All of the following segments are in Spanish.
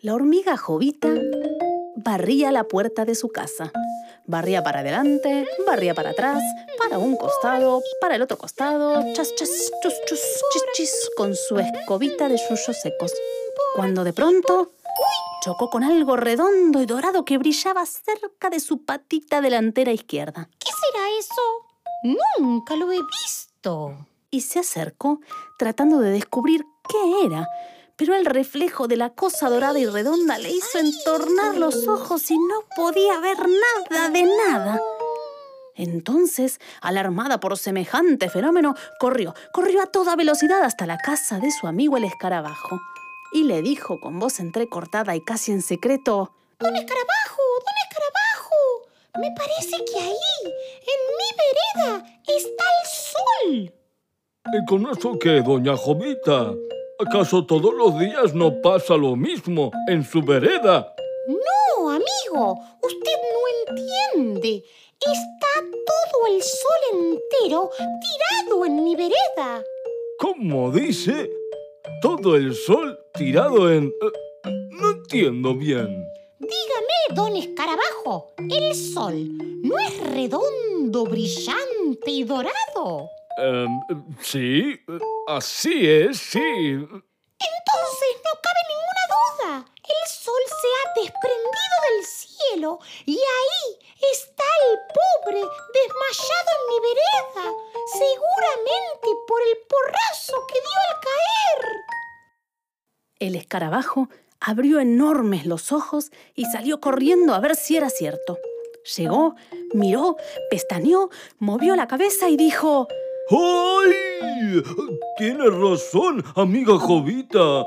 La hormiga Jovita barría la puerta de su casa. Barría para adelante, barría para atrás, para un costado, para el otro costado, chas, chas, chus, chus, chis, chis, con su escobita de yuyos secos. Cuando de pronto chocó con algo redondo y dorado que brillaba cerca de su patita delantera izquierda. ¿Qué será eso? Nunca lo he visto. Y se acercó tratando de descubrir qué era pero el reflejo de la cosa dorada y redonda le hizo entornar los ojos y no podía ver nada de nada. Entonces, alarmada por semejante fenómeno, corrió, corrió a toda velocidad hasta la casa de su amigo el escarabajo y le dijo con voz entrecortada y casi en secreto, Don escarabajo, don escarabajo, me parece que ahí, en mi vereda, está el sol. ¿Y con eso qué, doña Jovita? ¿Acaso todos los días no pasa lo mismo en su vereda? No, amigo, usted no entiende. Está todo el sol entero tirado en mi vereda. ¿Cómo dice? ¿Todo el sol tirado en...? Eh, no entiendo bien. Dígame, don escarabajo, ¿el sol no es redondo, brillante y dorado? Em, sí, así es, sí. Entonces no cabe ninguna duda. El sol se ha desprendido del cielo y ahí está el pobre desmayado en mi vereda, seguramente por el porrazo que dio al caer. El escarabajo abrió enormes los ojos y salió corriendo a ver si era cierto. Llegó, miró, pestañeó, movió la cabeza y dijo... ¡Ay! Tienes razón, amiga Jovita.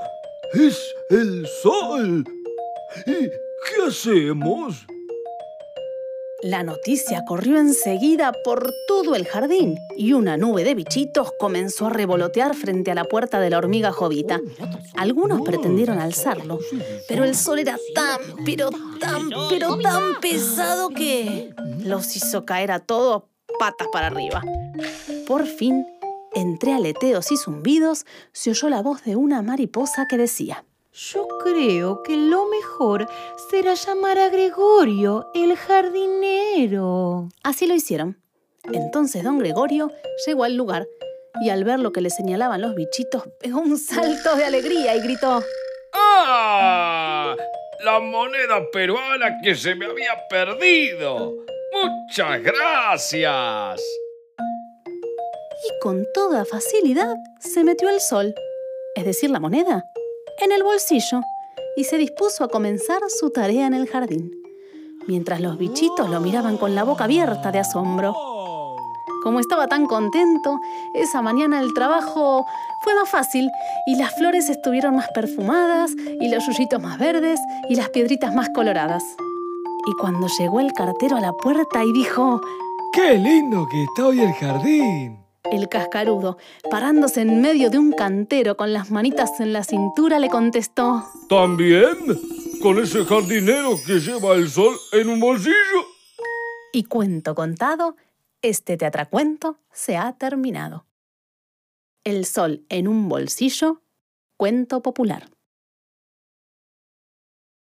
Es el sol. ¿Y qué hacemos? La noticia corrió enseguida por todo el jardín y una nube de bichitos comenzó a revolotear frente a la puerta de la hormiga jovita. Algunos pretendieron alzarlo, pero el sol era tan, pero tan, pero tan pesado que los hizo caer a todos patas para arriba. Por fin, entre aleteos y zumbidos, se oyó la voz de una mariposa que decía, Yo creo que lo mejor será llamar a Gregorio, el jardinero. Así lo hicieron. Entonces don Gregorio llegó al lugar y al ver lo que le señalaban los bichitos, pegó un salto de alegría y gritó, ¡Ah! La moneda peruana que se me había perdido. Muchas gracias. Y con toda facilidad se metió el sol, es decir, la moneda, en el bolsillo y se dispuso a comenzar su tarea en el jardín, mientras los bichitos lo miraban con la boca abierta de asombro. Como estaba tan contento, esa mañana el trabajo fue más fácil y las flores estuvieron más perfumadas y los yuyitos más verdes y las piedritas más coloradas. Y cuando llegó el cartero a la puerta y dijo, ¡Qué lindo que está hoy el jardín! El cascarudo, parándose en medio de un cantero con las manitas en la cintura, le contestó, ¿También? ¿Con ese jardinero que lleva el sol en un bolsillo? Y cuento contado, este teatracuento se ha terminado. El sol en un bolsillo, cuento popular.